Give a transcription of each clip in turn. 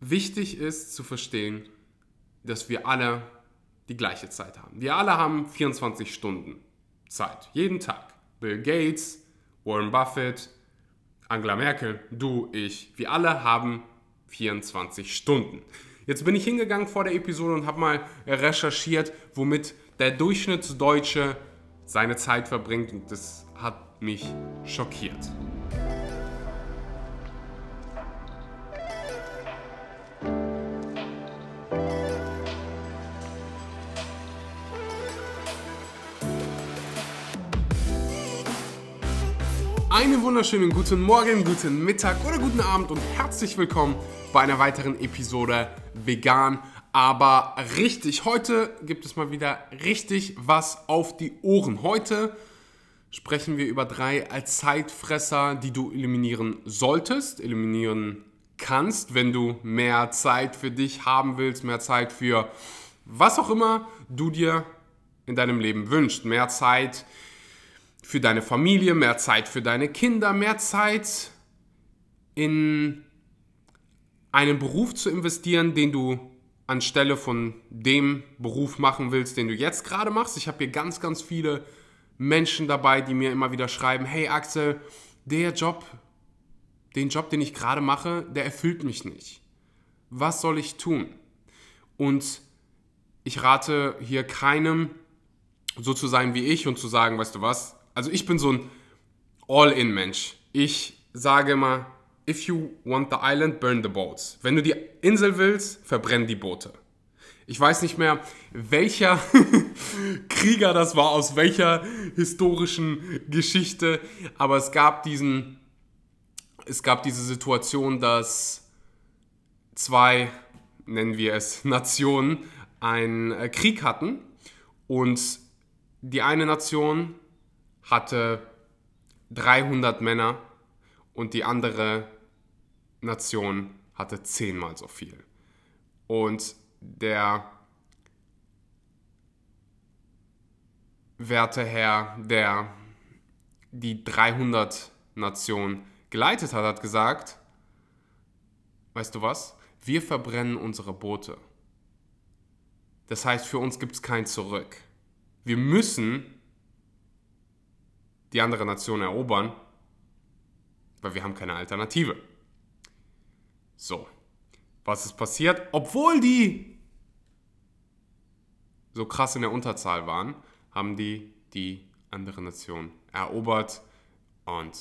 wichtig ist zu verstehen, dass wir alle die gleiche Zeit haben. Wir alle haben 24 Stunden Zeit, jeden Tag. Bill Gates, Warren Buffett, Angela Merkel, du, ich, wir alle haben 24 Stunden. Jetzt bin ich hingegangen vor der Episode und habe mal recherchiert, womit der Durchschnittsdeutsche seine Zeit verbringt und das hat mich schockiert. Wunderschönen guten Morgen, guten Mittag oder guten Abend und herzlich willkommen bei einer weiteren Episode Vegan. Aber richtig, heute gibt es mal wieder richtig was auf die Ohren. Heute sprechen wir über drei Zeitfresser, die du eliminieren solltest, eliminieren kannst, wenn du mehr Zeit für dich haben willst, mehr Zeit für was auch immer du dir in deinem Leben wünschst. Mehr Zeit für für deine Familie, mehr Zeit für deine Kinder, mehr Zeit in einen Beruf zu investieren, den du anstelle von dem Beruf machen willst, den du jetzt gerade machst. Ich habe hier ganz, ganz viele Menschen dabei, die mir immer wieder schreiben, hey Axel, der Job, den Job, den ich gerade mache, der erfüllt mich nicht. Was soll ich tun? Und ich rate hier keinem, so zu sein wie ich und zu sagen, weißt du was, also ich bin so ein All-in-Mensch. Ich sage immer, if you want the island, burn the boats. Wenn du die Insel willst, verbrenn die Boote. Ich weiß nicht mehr, welcher Krieger das war, aus welcher historischen Geschichte, aber es gab diesen, es gab diese Situation, dass zwei, nennen wir es Nationen, einen äh, Krieg hatten und die eine Nation hatte 300 Männer und die andere Nation hatte zehnmal so viel. Und der werte Herr, der die 300 Nation geleitet hat, hat gesagt, weißt du was, wir verbrennen unsere Boote. Das heißt, für uns gibt es kein Zurück. Wir müssen die andere Nation erobern, weil wir haben keine Alternative. So, was ist passiert? Obwohl die so krass in der Unterzahl waren, haben die die andere Nation erobert und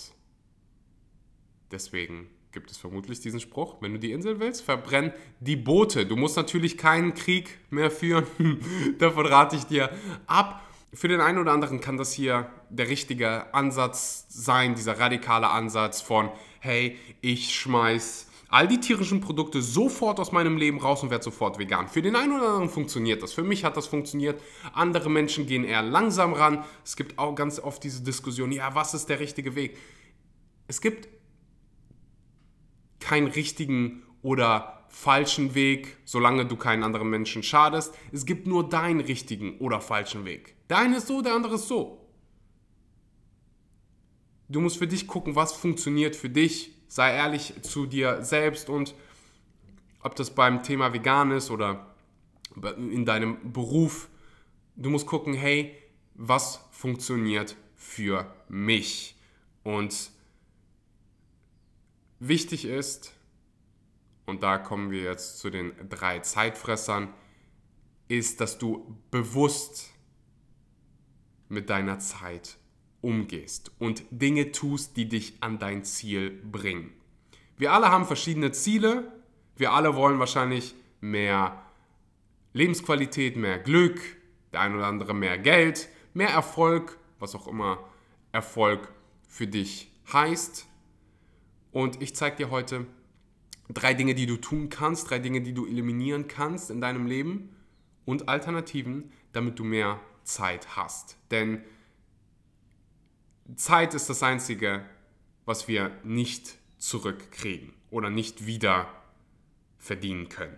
deswegen gibt es vermutlich diesen Spruch, wenn du die Insel willst, verbrenn die Boote. Du musst natürlich keinen Krieg mehr führen, davon rate ich dir ab für den einen oder anderen kann das hier der richtige Ansatz sein, dieser radikale Ansatz von, hey, ich schmeiß all die tierischen Produkte sofort aus meinem Leben raus und werde sofort vegan. Für den einen oder anderen funktioniert das. Für mich hat das funktioniert. Andere Menschen gehen eher langsam ran. Es gibt auch ganz oft diese Diskussion, ja, was ist der richtige Weg? Es gibt keinen richtigen oder falschen Weg, solange du keinen anderen Menschen schadest. Es gibt nur deinen richtigen oder falschen Weg. Der eine ist so, der andere ist so. Du musst für dich gucken, was funktioniert für dich. Sei ehrlich zu dir selbst und ob das beim Thema vegan ist oder in deinem Beruf. Du musst gucken, hey, was funktioniert für mich? Und wichtig ist, und da kommen wir jetzt zu den drei Zeitfressern, ist, dass du bewusst mit deiner Zeit umgehst und Dinge tust, die dich an dein Ziel bringen. Wir alle haben verschiedene Ziele. Wir alle wollen wahrscheinlich mehr Lebensqualität, mehr Glück, der ein oder andere mehr Geld, mehr Erfolg, was auch immer Erfolg für dich heißt. Und ich zeige dir heute drei Dinge, die du tun kannst, drei Dinge, die du eliminieren kannst in deinem Leben und Alternativen, damit du mehr Zeit hast. Denn Zeit ist das Einzige, was wir nicht zurückkriegen oder nicht wieder verdienen können.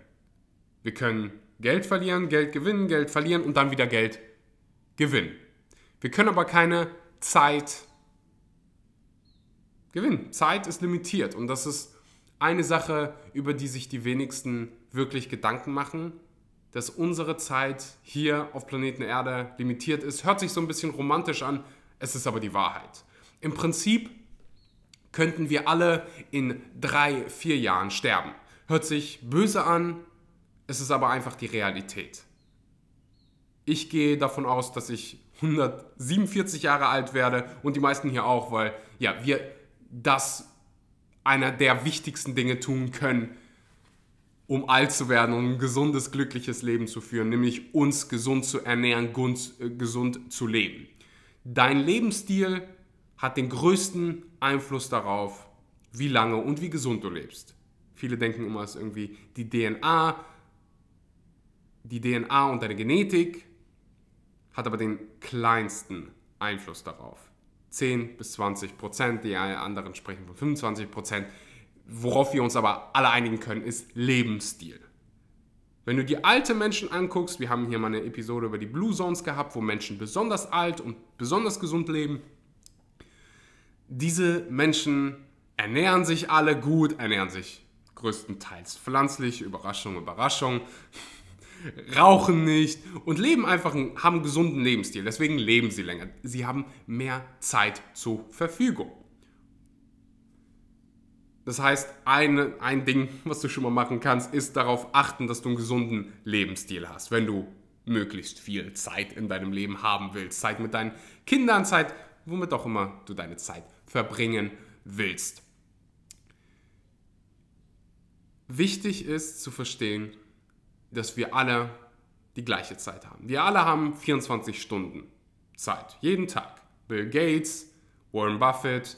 Wir können Geld verlieren, Geld gewinnen, Geld verlieren und dann wieder Geld gewinnen. Wir können aber keine Zeit gewinnen. Zeit ist limitiert und das ist eine Sache, über die sich die wenigsten wirklich Gedanken machen, dass unsere Zeit hier auf Planeten Erde limitiert ist. Hört sich so ein bisschen romantisch an, es ist aber die Wahrheit. Im Prinzip könnten wir alle in drei, vier Jahren sterben. Hört sich böse an, es ist aber einfach die Realität. Ich gehe davon aus, dass ich 147 Jahre alt werde und die meisten hier auch, weil ja, wir das einer der wichtigsten Dinge tun können, um alt zu werden und ein gesundes, glückliches Leben zu führen, nämlich uns gesund zu ernähren, äh, gesund zu leben. Dein Lebensstil hat den größten Einfluss darauf, wie lange und wie gesund du lebst. Viele denken immer, es ist irgendwie die DNA, die DNA und deine Genetik hat aber den kleinsten Einfluss darauf. 10 bis 20 Prozent, die anderen sprechen von 25 Prozent. Worauf wir uns aber alle einigen können, ist Lebensstil. Wenn du die alte Menschen anguckst, wir haben hier mal eine Episode über die Blue Zones gehabt, wo Menschen besonders alt und besonders gesund leben. Diese Menschen ernähren sich alle gut, ernähren sich größtenteils pflanzlich, Überraschung, Überraschung rauchen nicht und leben einfach, einen, haben einen gesunden Lebensstil. Deswegen leben sie länger. Sie haben mehr Zeit zur Verfügung. Das heißt, eine, ein Ding, was du schon mal machen kannst, ist darauf achten, dass du einen gesunden Lebensstil hast. Wenn du möglichst viel Zeit in deinem Leben haben willst. Zeit mit deinen Kindern, Zeit, womit auch immer du deine Zeit verbringen willst. Wichtig ist zu verstehen, dass wir alle die gleiche Zeit haben. Wir alle haben 24 Stunden Zeit, jeden Tag. Bill Gates, Warren Buffett,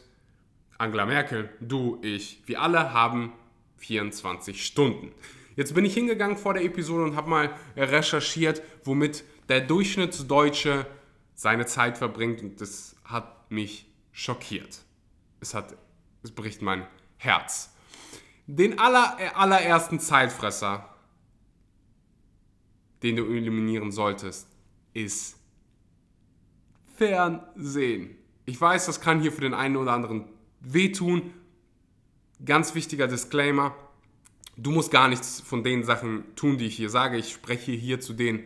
Angela Merkel, du, ich, wir alle haben 24 Stunden. Jetzt bin ich hingegangen vor der Episode und habe mal recherchiert, womit der Durchschnittsdeutsche seine Zeit verbringt und das hat mich schockiert. Es hat, es bricht mein Herz. Den aller, allerersten Zeitfresser den du eliminieren solltest, ist Fernsehen. Ich weiß, das kann hier für den einen oder anderen wehtun. Ganz wichtiger Disclaimer. Du musst gar nichts von den Sachen tun, die ich hier sage. Ich spreche hier zu den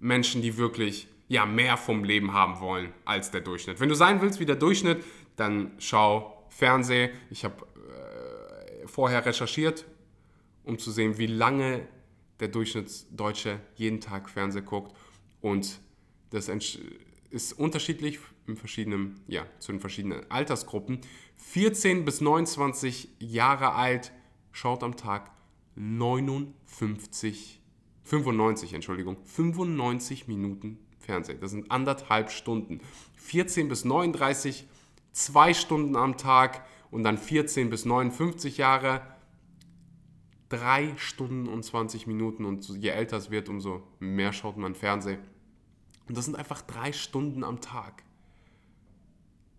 Menschen, die wirklich ja, mehr vom Leben haben wollen als der Durchschnitt. Wenn du sein willst wie der Durchschnitt, dann schau Fernsehen. Ich habe äh, vorher recherchiert, um zu sehen, wie lange der Durchschnittsdeutsche jeden Tag Fernsehen guckt und das ist unterschiedlich in verschiedenen, ja, zu den verschiedenen Altersgruppen. 14 bis 29 Jahre alt schaut am Tag 59, 95, Entschuldigung, 95 Minuten Fernsehen. Das sind anderthalb Stunden. 14 bis 39, zwei Stunden am Tag und dann 14 bis 59 Jahre drei Stunden und 20 Minuten und je älter es wird, umso mehr schaut man Fernsehen. Und das sind einfach drei Stunden am Tag.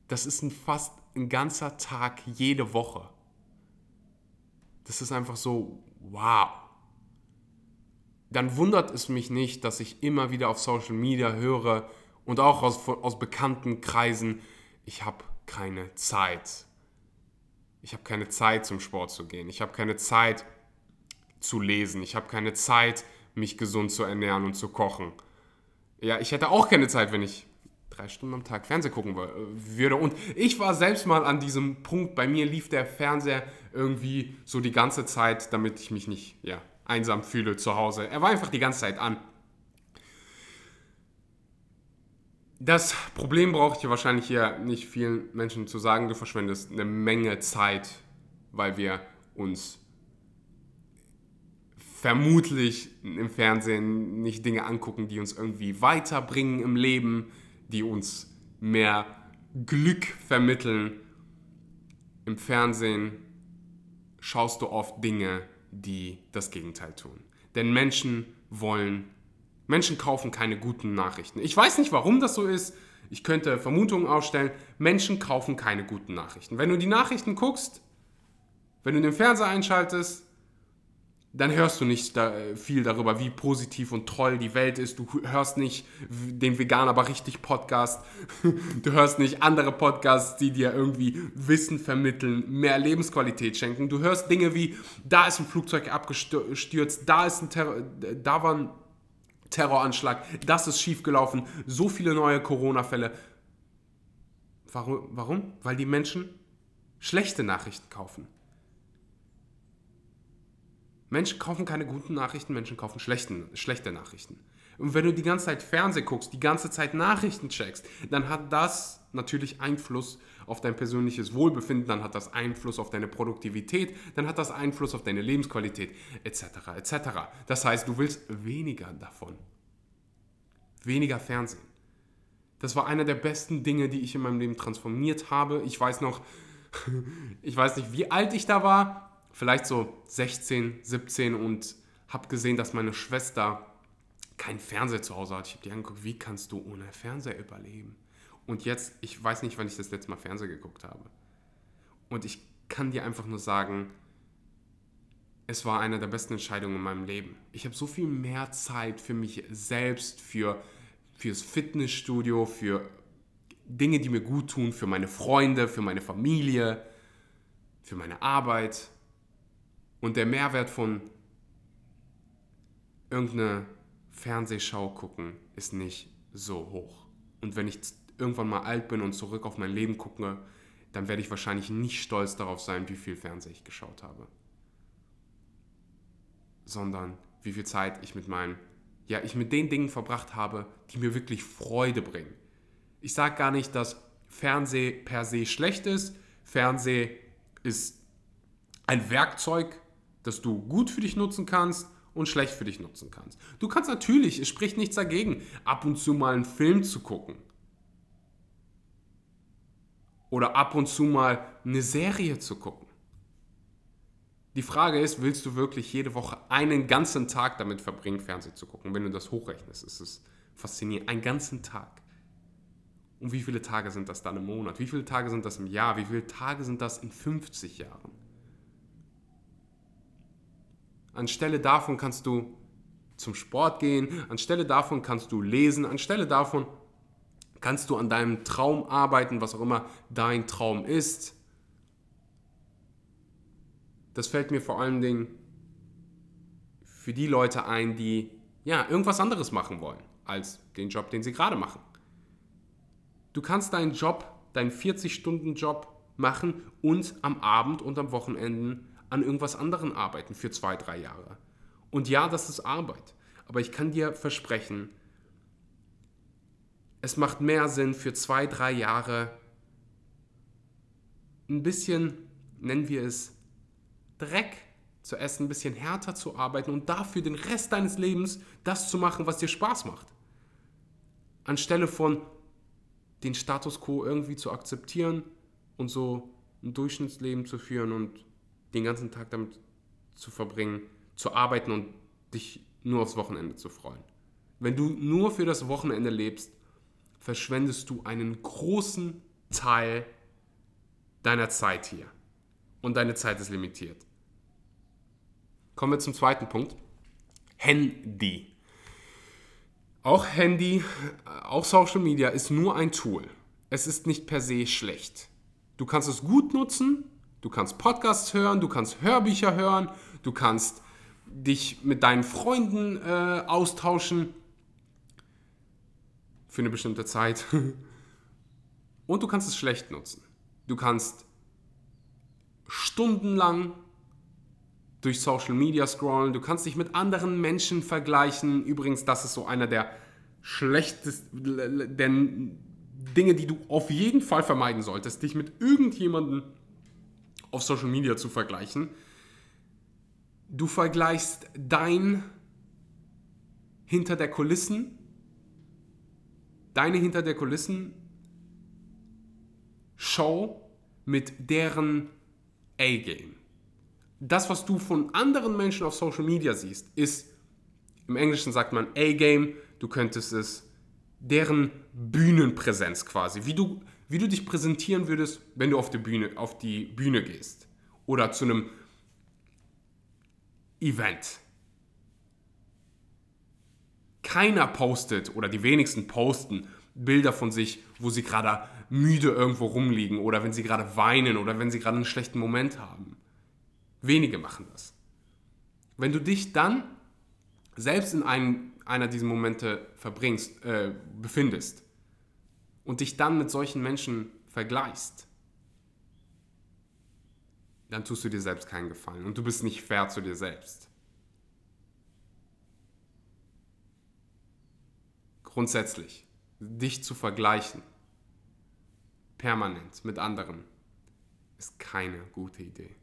Das ist ein fast ein ganzer Tag jede Woche. Das ist einfach so, wow. Dann wundert es mich nicht, dass ich immer wieder auf Social Media höre und auch aus, aus bekannten Kreisen, ich habe keine Zeit. Ich habe keine Zeit zum Sport zu gehen. Ich habe keine Zeit, zu lesen. Ich habe keine Zeit, mich gesund zu ernähren und zu kochen. Ja, ich hätte auch keine Zeit, wenn ich drei Stunden am Tag Fernsehen gucken würde. Und ich war selbst mal an diesem Punkt, bei mir lief der Fernseher irgendwie so die ganze Zeit, damit ich mich nicht ja, einsam fühle zu Hause. Er war einfach die ganze Zeit an. Das Problem brauche ich dir wahrscheinlich hier nicht vielen Menschen zu sagen. Du verschwendest eine Menge Zeit, weil wir uns vermutlich im Fernsehen nicht Dinge angucken, die uns irgendwie weiterbringen im Leben, die uns mehr Glück vermitteln. Im Fernsehen schaust du oft Dinge, die das Gegenteil tun. Denn Menschen wollen, Menschen kaufen keine guten Nachrichten. Ich weiß nicht, warum das so ist. Ich könnte Vermutungen aufstellen. Menschen kaufen keine guten Nachrichten. Wenn du die Nachrichten guckst, wenn du den Fernseher einschaltest, dann hörst du nicht da viel darüber, wie positiv und toll die Welt ist. Du hörst nicht den Vegan aber richtig Podcast. Du hörst nicht andere Podcasts, die dir irgendwie Wissen vermitteln, mehr Lebensqualität schenken. Du hörst Dinge wie, da ist ein Flugzeug abgestürzt, da, ist ein Terror, da war ein Terroranschlag, das ist schiefgelaufen, so viele neue Corona-Fälle. Warum? Weil die Menschen schlechte Nachrichten kaufen. Menschen kaufen keine guten Nachrichten, Menschen kaufen schlechten, schlechte Nachrichten. Und wenn du die ganze Zeit Fernseh guckst, die ganze Zeit Nachrichten checkst, dann hat das natürlich Einfluss auf dein persönliches Wohlbefinden, dann hat das Einfluss auf deine Produktivität, dann hat das Einfluss auf deine Lebensqualität, etc. etc. Das heißt, du willst weniger davon. Weniger Fernsehen. Das war einer der besten Dinge, die ich in meinem Leben transformiert habe. Ich weiß noch, ich weiß nicht, wie alt ich da war, vielleicht so 16, 17 und habe gesehen, dass meine Schwester kein Fernseher zu Hause hat. Ich habe die angeguckt, wie kannst du ohne Fernseher überleben? Und jetzt, ich weiß nicht, wann ich das letzte Mal Fernseher geguckt habe. Und ich kann dir einfach nur sagen, es war eine der besten Entscheidungen in meinem Leben. Ich habe so viel mehr Zeit für mich selbst, für fürs Fitnessstudio, für Dinge, die mir gut tun, für meine Freunde, für meine Familie, für meine Arbeit. Und der Mehrwert von irgendeiner Fernsehschau gucken ist nicht so hoch. Und wenn ich irgendwann mal alt bin und zurück auf mein Leben gucke, dann werde ich wahrscheinlich nicht stolz darauf sein, wie viel Fernseh ich geschaut habe. Sondern wie viel Zeit ich mit meinen, ja, ich mit den Dingen verbracht habe, die mir wirklich Freude bringen. Ich sage gar nicht, dass Fernseh per se schlecht ist. Fernseh ist ein Werkzeug, das du gut für dich nutzen kannst und schlecht für dich nutzen kannst. Du kannst natürlich, es spricht nichts dagegen, ab und zu mal einen Film zu gucken. Oder ab und zu mal eine Serie zu gucken. Die Frage ist, willst du wirklich jede Woche einen ganzen Tag damit verbringen, Fernsehen zu gucken? Wenn du das hochrechnest, ist es faszinierend. Einen ganzen Tag. Und wie viele Tage sind das dann im Monat? Wie viele Tage sind das im Jahr? Wie viele Tage sind das in 50 Jahren? Anstelle davon kannst du zum Sport gehen, anstelle davon kannst du lesen, anstelle davon kannst du an deinem Traum arbeiten, was auch immer dein Traum ist. Das fällt mir vor allen Dingen für die Leute ein, die ja irgendwas anderes machen wollen als den Job, den sie gerade machen. Du kannst deinen Job, deinen 40-Stunden-Job machen und am Abend und am Wochenenden an irgendwas anderem arbeiten für zwei, drei Jahre. Und ja, das ist Arbeit. Aber ich kann dir versprechen, es macht mehr Sinn für zwei, drei Jahre ein bisschen, nennen wir es, Dreck zu essen, ein bisschen härter zu arbeiten und dafür den Rest deines Lebens das zu machen, was dir Spaß macht. Anstelle von den Status quo irgendwie zu akzeptieren und so ein Durchschnittsleben zu führen und den ganzen Tag damit zu verbringen, zu arbeiten und dich nur aufs Wochenende zu freuen. Wenn du nur für das Wochenende lebst, verschwendest du einen großen Teil deiner Zeit hier. Und deine Zeit ist limitiert. Kommen wir zum zweiten Punkt. Handy. Auch Handy, auch Social Media ist nur ein Tool. Es ist nicht per se schlecht. Du kannst es gut nutzen Du kannst Podcasts hören, du kannst Hörbücher hören, du kannst dich mit deinen Freunden äh, austauschen für eine bestimmte Zeit. Und du kannst es schlecht nutzen. Du kannst stundenlang durch Social Media scrollen, du kannst dich mit anderen Menschen vergleichen. Übrigens, das ist so einer der schlechtesten Dinge, die du auf jeden Fall vermeiden solltest, dich mit irgendjemandem auf Social Media zu vergleichen. Du vergleichst dein hinter der Kulissen, deine hinter der Kulissen Show mit deren A-Game. Das, was du von anderen Menschen auf Social Media siehst, ist, im Englischen sagt man A-Game, du könntest es deren Bühnenpräsenz quasi, wie du wie du dich präsentieren würdest, wenn du auf die Bühne, auf die Bühne gehst. Oder zu einem Event. Keiner postet oder die wenigsten posten Bilder von sich, wo sie gerade müde irgendwo rumliegen oder wenn sie gerade weinen oder wenn sie gerade einen schlechten Moment haben. Wenige machen das. Wenn du dich dann selbst in einem, einer dieser Momente verbringst, äh, befindest und dich dann mit solchen Menschen vergleichst, dann tust du dir selbst keinen Gefallen und du bist nicht fair zu dir selbst. Grundsätzlich, dich zu vergleichen, permanent mit anderen, ist keine gute Idee.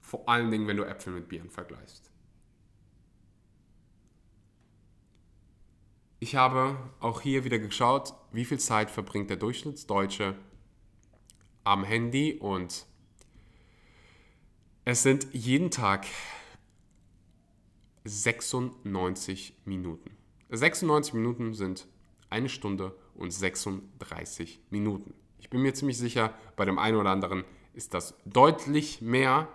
Vor allen Dingen, wenn du Äpfel mit Bieren vergleichst. Ich habe auch hier wieder geschaut, wie viel Zeit verbringt der Durchschnittsdeutsche am Handy und es sind jeden Tag 96 Minuten. 96 Minuten sind eine Stunde und 36 Minuten. Ich bin mir ziemlich sicher, bei dem einen oder anderen ist das deutlich mehr.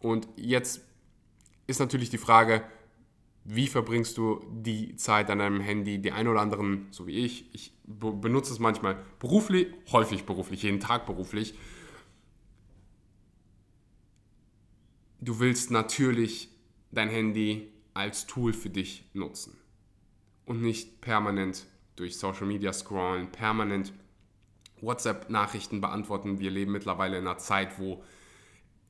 Und jetzt ist natürlich die Frage, wie verbringst du die Zeit an deinem Handy? Die einen oder anderen, so wie ich, ich benutze es manchmal beruflich, häufig beruflich, jeden Tag beruflich. du willst natürlich dein Handy als Tool für dich nutzen und nicht permanent durch Social Media scrollen, permanent WhatsApp-Nachrichten beantworten. Wir leben mittlerweile in einer Zeit, wo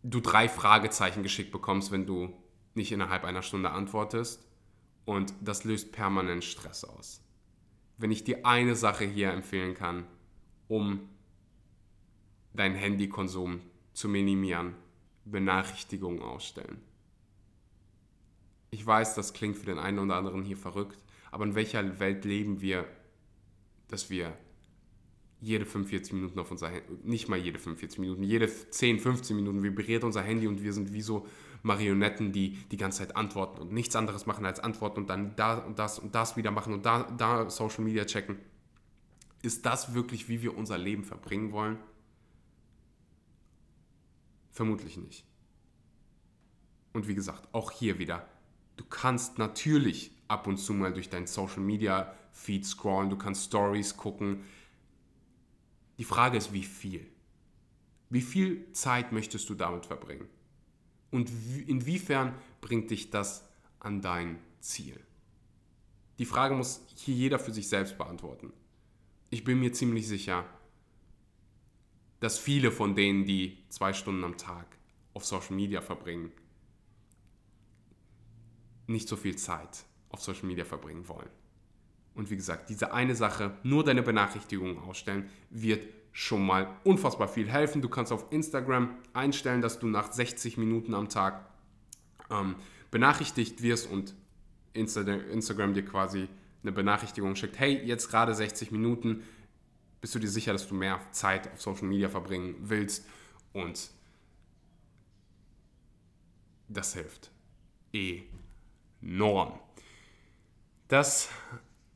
du drei Fragezeichen geschickt bekommst, wenn du nicht innerhalb einer Stunde antwortest. Und das löst permanent Stress aus. Wenn ich dir eine Sache hier empfehlen kann, um deinen Handykonsum zu minimieren, Benachrichtigungen ausstellen. Ich weiß, das klingt für den einen oder anderen hier verrückt, aber in welcher Welt leben wir, dass wir jede 45 Minuten auf unser Handy, nicht mal jede 45 Minuten, jede 10, 15 Minuten vibriert unser Handy und wir sind wie so Marionetten, die die ganze Zeit antworten und nichts anderes machen als antworten und dann da und das und das wieder machen und da, da Social Media checken. Ist das wirklich, wie wir unser Leben verbringen wollen? Vermutlich nicht. Und wie gesagt, auch hier wieder, du kannst natürlich ab und zu mal durch dein Social Media Feed scrollen, du kannst Stories gucken. Die Frage ist, wie viel? Wie viel Zeit möchtest du damit verbringen? Und inwiefern bringt dich das an dein Ziel? Die Frage muss hier jeder für sich selbst beantworten. Ich bin mir ziemlich sicher, dass viele von denen, die zwei Stunden am Tag auf Social Media verbringen, nicht so viel Zeit auf Social Media verbringen wollen. Und wie gesagt, diese eine Sache, nur deine Benachrichtigungen ausstellen, wird schon mal unfassbar viel helfen. Du kannst auf Instagram einstellen, dass du nach 60 Minuten am Tag ähm, benachrichtigt wirst und Insta Instagram dir quasi eine Benachrichtigung schickt. Hey, jetzt gerade 60 Minuten, bist du dir sicher, dass du mehr Zeit auf Social Media verbringen willst und das hilft enorm. Das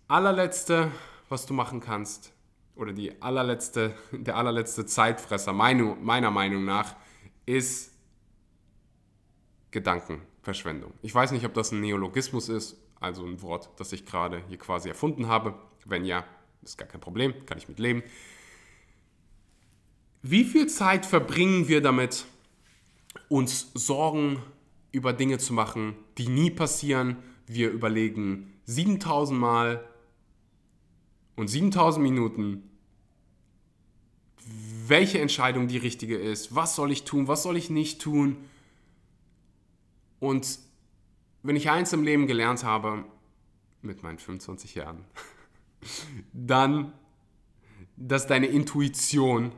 allerletzte, was du machen kannst, oder die allerletzte, der allerletzte Zeitfresser meine, meiner Meinung nach, ist Gedankenverschwendung. Ich weiß nicht, ob das ein Neologismus ist, also ein Wort, das ich gerade hier quasi erfunden habe. Wenn ja, ist gar kein Problem, kann ich mit leben. Wie viel Zeit verbringen wir damit, uns Sorgen über Dinge zu machen, die nie passieren? Wir überlegen 7000 Mal und 7000 Minuten, welche Entscheidung die richtige ist, was soll ich tun, was soll ich nicht tun. Und wenn ich eins im Leben gelernt habe, mit meinen 25 Jahren, dann, dass deine Intuition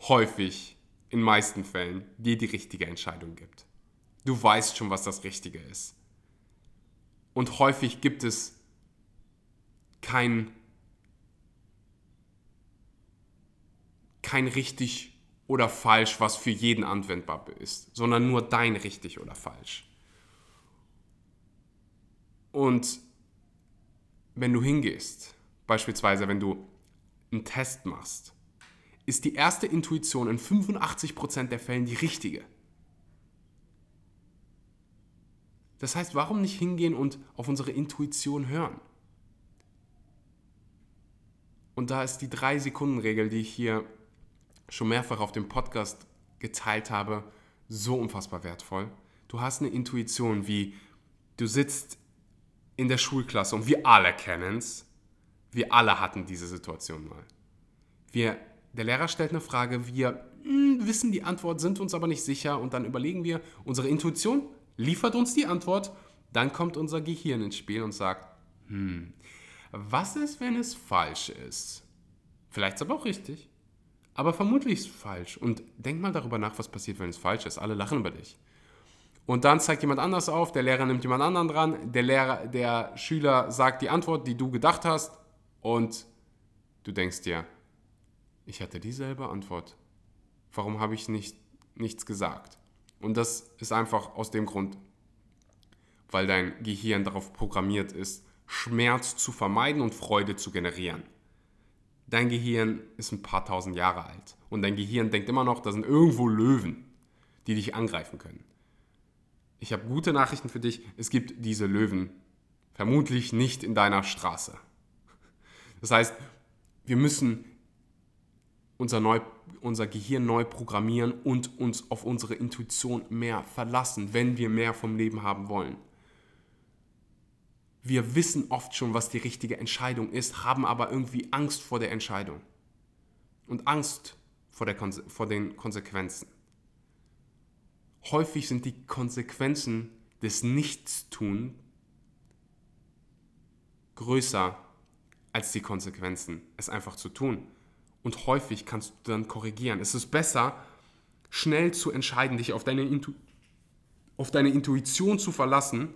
häufig, in meisten Fällen, dir die richtige Entscheidung gibt. Du weißt schon, was das Richtige ist. Und häufig gibt es kein, kein richtig oder falsch, was für jeden anwendbar ist, sondern nur dein richtig oder falsch. Und wenn du hingehst, beispielsweise wenn du einen Test machst, ist die erste Intuition in 85% der Fällen die richtige. Das heißt, warum nicht hingehen und auf unsere Intuition hören? Und da ist die 3-Sekunden-Regel, die ich hier schon mehrfach auf dem Podcast geteilt habe, so unfassbar wertvoll. Du hast eine Intuition, wie du sitzt in der Schulklasse und wir alle kennen es. Wir alle hatten diese Situation mal. Wir, der Lehrer stellt eine Frage, wir mh, hm, wissen die Antwort, sind uns aber nicht sicher und dann überlegen wir, unsere Intuition liefert uns die Antwort, dann kommt unser Gehirn ins Spiel und sagt, hm, was ist, wenn es falsch ist? Vielleicht ist es aber auch richtig. Aber vermutlich ist es falsch. Und denk mal darüber nach, was passiert, wenn es falsch ist. Alle lachen über dich. Und dann zeigt jemand anders auf, der Lehrer nimmt jemand anderen dran, der Lehrer, der Schüler sagt die Antwort, die du gedacht hast, und du denkst dir, ich hatte dieselbe Antwort. Warum habe ich nicht, nichts gesagt? Und das ist einfach aus dem Grund, weil dein Gehirn darauf programmiert ist, Schmerz zu vermeiden und Freude zu generieren. Dein Gehirn ist ein paar tausend Jahre alt und dein Gehirn denkt immer noch, da sind irgendwo Löwen, die dich angreifen können. Ich habe gute Nachrichten für dich, es gibt diese Löwen vermutlich nicht in deiner Straße. Das heißt, wir müssen unser, neu, unser Gehirn neu programmieren und uns auf unsere Intuition mehr verlassen, wenn wir mehr vom Leben haben wollen. Wir wissen oft schon, was die richtige Entscheidung ist, haben aber irgendwie Angst vor der Entscheidung und Angst vor, der, vor den Konsequenzen. Häufig sind die Konsequenzen des Nichtstun größer als die Konsequenzen, es einfach zu tun. Und häufig kannst du dann korrigieren. Es ist besser, schnell zu entscheiden, dich auf deine, Intu auf deine Intuition zu verlassen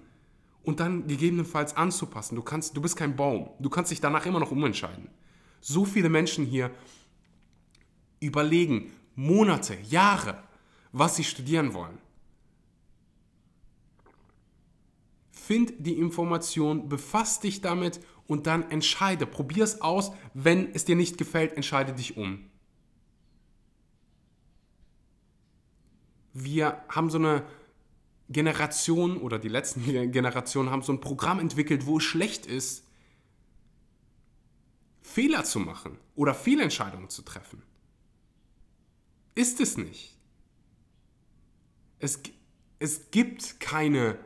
und dann gegebenenfalls anzupassen. Du, kannst, du bist kein Baum. Du kannst dich danach immer noch umentscheiden. So viele Menschen hier überlegen Monate, Jahre, was sie studieren wollen. Find die Information, befass dich damit und dann entscheide. Probier es aus. Wenn es dir nicht gefällt, entscheide dich um. Wir haben so eine Generationen oder die letzten Generationen haben so ein Programm entwickelt, wo es schlecht ist, Fehler zu machen oder Fehlentscheidungen zu treffen. Ist es nicht. Es, es gibt keine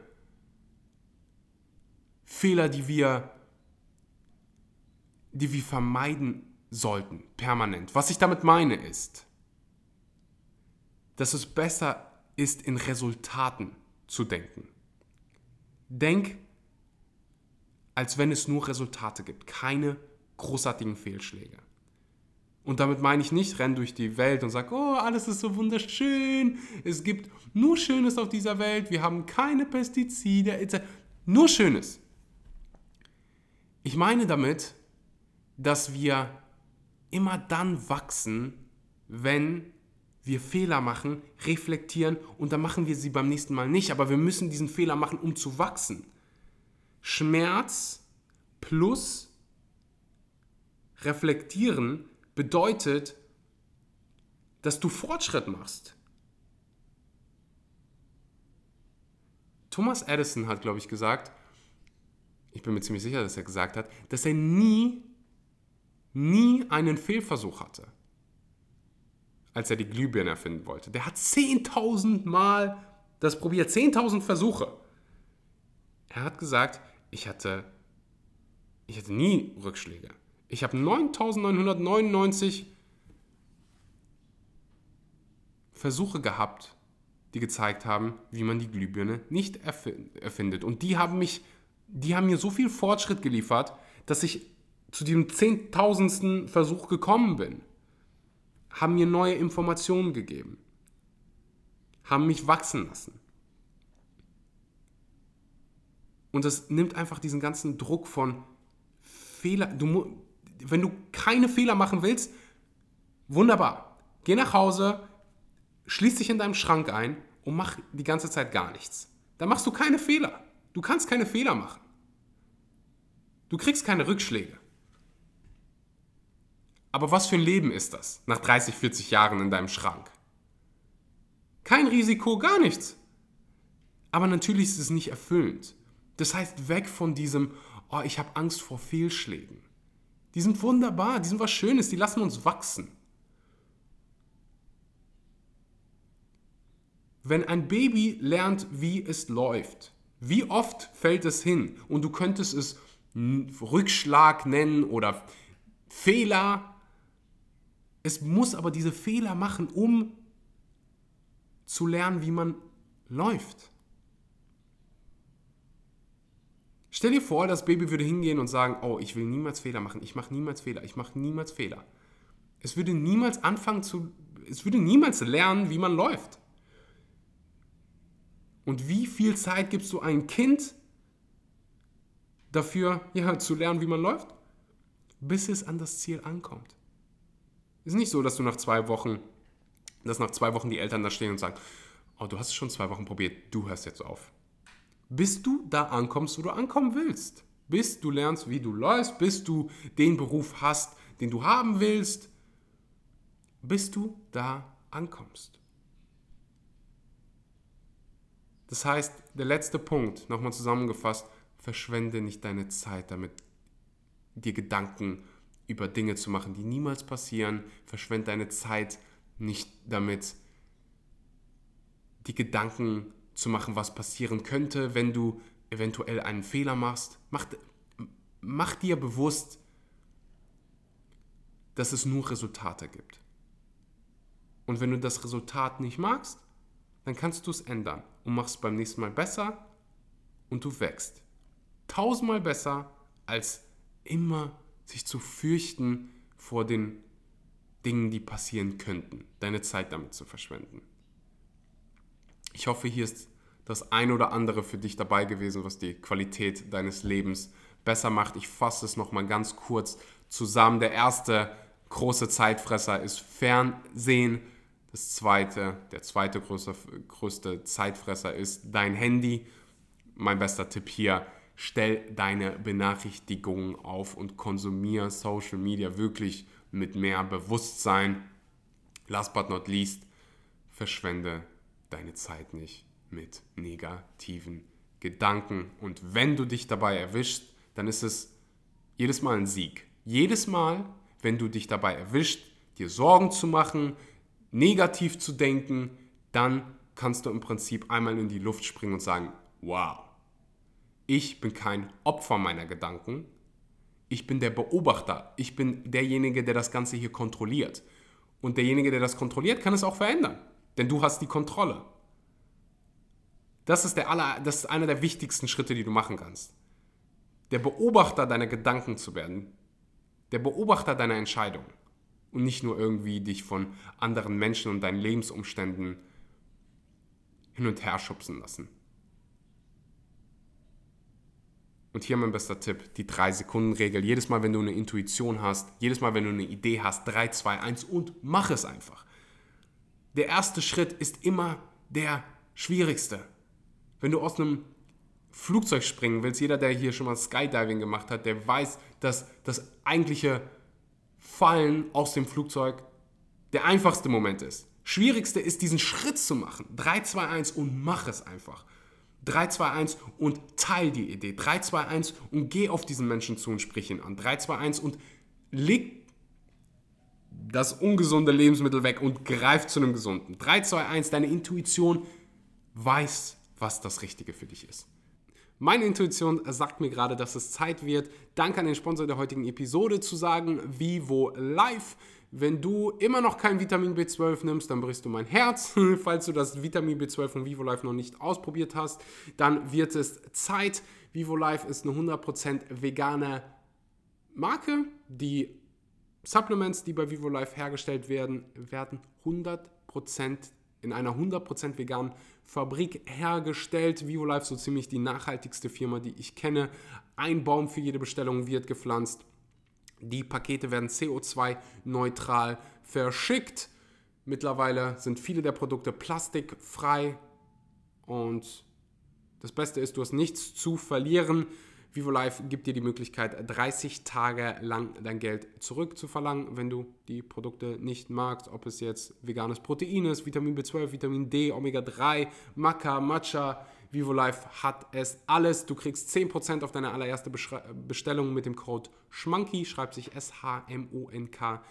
Fehler, die wir, die wir vermeiden sollten, permanent. Was ich damit meine ist, dass es besser ist, in Resultaten zu denken. Denk, als wenn es nur Resultate gibt, keine großartigen Fehlschläge. Und damit meine ich nicht, renn durch die Welt und sag, oh, alles ist so wunderschön, es gibt nur Schönes auf dieser Welt, wir haben keine Pestizide, etc. Nur Schönes. Ich meine damit, dass wir immer dann wachsen, wenn wir Fehler machen, reflektieren und dann machen wir sie beim nächsten Mal nicht. Aber wir müssen diesen Fehler machen, um zu wachsen. Schmerz plus reflektieren bedeutet, dass du Fortschritt machst. Thomas Edison hat, glaube ich, gesagt, ich bin mir ziemlich sicher, dass er gesagt hat, dass er nie, nie einen Fehlversuch hatte als er die Glühbirne erfinden wollte. Der hat 10.000 Mal das probiert, 10.000 Versuche. Er hat gesagt, ich hatte, ich hatte nie Rückschläge. Ich habe 9.999 Versuche gehabt, die gezeigt haben, wie man die Glühbirne nicht erfindet. Und die haben mich, die haben mir so viel Fortschritt geliefert, dass ich zu diesem zehntausendsten Versuch gekommen bin haben mir neue Informationen gegeben, haben mich wachsen lassen. Und das nimmt einfach diesen ganzen Druck von Fehler. Du, wenn du keine Fehler machen willst, wunderbar. Geh nach Hause, schließ dich in deinem Schrank ein und mach die ganze Zeit gar nichts. Dann machst du keine Fehler. Du kannst keine Fehler machen. Du kriegst keine Rückschläge. Aber was für ein Leben ist das nach 30, 40 Jahren in deinem Schrank? Kein Risiko, gar nichts. Aber natürlich ist es nicht erfüllend. Das heißt, weg von diesem, oh, ich habe Angst vor Fehlschlägen. Die sind wunderbar, die sind was Schönes, die lassen uns wachsen. Wenn ein Baby lernt, wie es läuft, wie oft fällt es hin und du könntest es Rückschlag nennen oder Fehler. Es muss aber diese Fehler machen, um zu lernen, wie man läuft. Stell dir vor, das Baby würde hingehen und sagen, oh, ich will niemals Fehler machen, ich mache niemals Fehler, ich mache niemals Fehler. Es würde niemals anfangen zu, es würde niemals lernen, wie man läuft. Und wie viel Zeit gibst du einem Kind dafür, ja, zu lernen, wie man läuft? Bis es an das Ziel ankommt. Ist nicht so, dass du nach zwei Wochen, dass nach zwei Wochen die Eltern da stehen und sagen, oh, du hast es schon zwei Wochen probiert, du hörst jetzt auf bis du da ankommst, wo du ankommen willst. Bis du lernst, wie du läufst, bis du den Beruf hast, den du haben willst, bis du da ankommst. Das heißt, der letzte Punkt, nochmal zusammengefasst, verschwende nicht deine Zeit damit, dir Gedanken über Dinge zu machen, die niemals passieren. Verschwende deine Zeit nicht damit, die Gedanken zu machen, was passieren könnte, wenn du eventuell einen Fehler machst. Mach, mach dir bewusst, dass es nur Resultate gibt. Und wenn du das Resultat nicht magst, dann kannst du es ändern und machst es beim nächsten Mal besser und du wächst. Tausendmal besser, als immer sich zu fürchten vor den Dingen, die passieren könnten, deine Zeit damit zu verschwenden. Ich hoffe, hier ist das ein oder andere für dich dabei gewesen, was die Qualität deines Lebens besser macht. Ich fasse es nochmal ganz kurz zusammen. Der erste große Zeitfresser ist Fernsehen. Das zweite, der zweite größte, größte Zeitfresser ist dein Handy. Mein bester Tipp hier, stell deine Benachrichtigungen auf und konsumiere Social Media wirklich mit mehr Bewusstsein. Last but not least, verschwende deine Zeit nicht mit negativen Gedanken. Und wenn du dich dabei erwischst, dann ist es jedes Mal ein Sieg. Jedes Mal, wenn du dich dabei erwischt, dir Sorgen zu machen, negativ zu denken, dann kannst du im Prinzip einmal in die Luft springen und sagen, wow, ich bin kein Opfer meiner Gedanken, ich bin der Beobachter, ich bin derjenige, der das Ganze hier kontrolliert. Und derjenige, der das kontrolliert, kann es auch verändern, denn du hast die Kontrolle. Das ist, der aller, das ist einer der wichtigsten Schritte, die du machen kannst. Der Beobachter deiner Gedanken zu werden. Der Beobachter deiner Entscheidungen. Und nicht nur irgendwie dich von anderen Menschen und deinen Lebensumständen hin und her schubsen lassen. Und hier mein bester Tipp, die 3-Sekunden-Regel. Jedes Mal, wenn du eine Intuition hast, jedes Mal, wenn du eine Idee hast, 3, 2, 1 und mach es einfach. Der erste Schritt ist immer der schwierigste. Wenn du aus einem Flugzeug springen willst, jeder, der hier schon mal Skydiving gemacht hat, der weiß, dass das eigentliche Fallen aus dem Flugzeug der einfachste Moment ist. Schwierigste ist, diesen Schritt zu machen. 3, 2, 1 und mach es einfach. 3, 2, 1 und teil die Idee. 3, 2, 1 und geh auf diesen Menschen zu und sprich ihn an. 3, 2, 1 und leg das ungesunde Lebensmittel weg und greif zu einem gesunden. 3, 2, 1, deine Intuition weiß, was das Richtige für dich ist. Meine Intuition sagt mir gerade, dass es Zeit wird, Dank an den Sponsor der heutigen Episode zu sagen, Vivo Live. Wenn du immer noch kein Vitamin B12 nimmst, dann brichst du mein Herz. Falls du das Vitamin B12 von Vivo Life noch nicht ausprobiert hast, dann wird es Zeit. Vivo Life ist eine 100% vegane Marke. Die Supplements, die bei Vivo Life hergestellt werden, werden 100% in einer 100% veganen Fabrik hergestellt. VivoLife so ziemlich die nachhaltigste Firma, die ich kenne. Ein Baum für jede Bestellung wird gepflanzt. Die Pakete werden CO2-neutral verschickt. Mittlerweile sind viele der Produkte plastikfrei und das Beste ist, du hast nichts zu verlieren. VivoLife gibt dir die Möglichkeit, 30 Tage lang dein Geld zurückzuverlangen, wenn du die Produkte nicht magst. Ob es jetzt veganes Protein ist, Vitamin B12, Vitamin D, Omega-3, Maca, Matcha, Vivo Life hat es alles. Du kriegst 10% auf deine allererste Bestellung mit dem Code SCHMANKY, schreibt sich S-H-M-O-N-K-E-Y.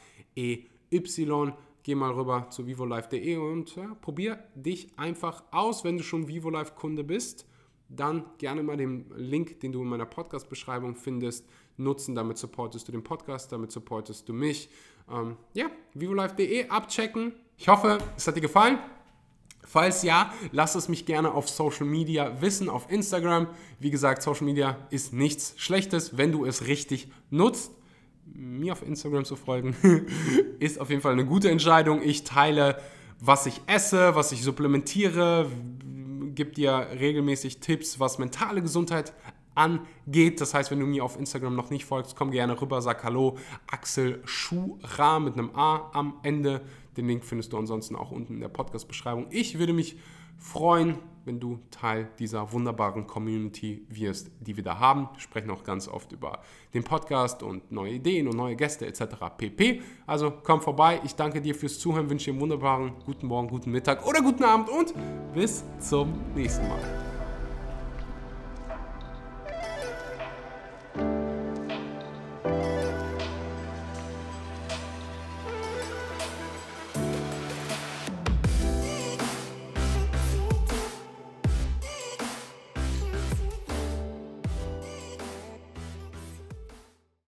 Geh mal rüber zu vivolife.de und ja, probier dich einfach aus, wenn du schon VivoLife-Kunde bist dann gerne mal den Link, den du in meiner Podcast-Beschreibung findest, nutzen. Damit supportest du den Podcast, damit supportest du mich. Ähm, ja, vivolife.de abchecken. Ich hoffe, es hat dir gefallen. Falls ja, lass es mich gerne auf Social Media wissen, auf Instagram. Wie gesagt, Social Media ist nichts Schlechtes, wenn du es richtig nutzt. Mir auf Instagram zu folgen ist auf jeden Fall eine gute Entscheidung. Ich teile, was ich esse, was ich supplementiere, gebe dir regelmäßig Tipps, was mentale Gesundheit angeht. Das heißt, wenn du mir auf Instagram noch nicht folgst, komm gerne rüber, sag Hallo, Axel Schura mit einem A am Ende. Den Link findest du ansonsten auch unten in der Podcast-Beschreibung. Ich würde mich freuen, wenn du Teil dieser wunderbaren Community wirst, die wir da haben. Wir sprechen auch ganz oft über den Podcast und neue Ideen und neue Gäste etc. pp. Also komm vorbei. Ich danke dir fürs Zuhören, wünsche dir einen wunderbaren guten Morgen, guten Mittag oder guten Abend und bis zum nächsten Mal.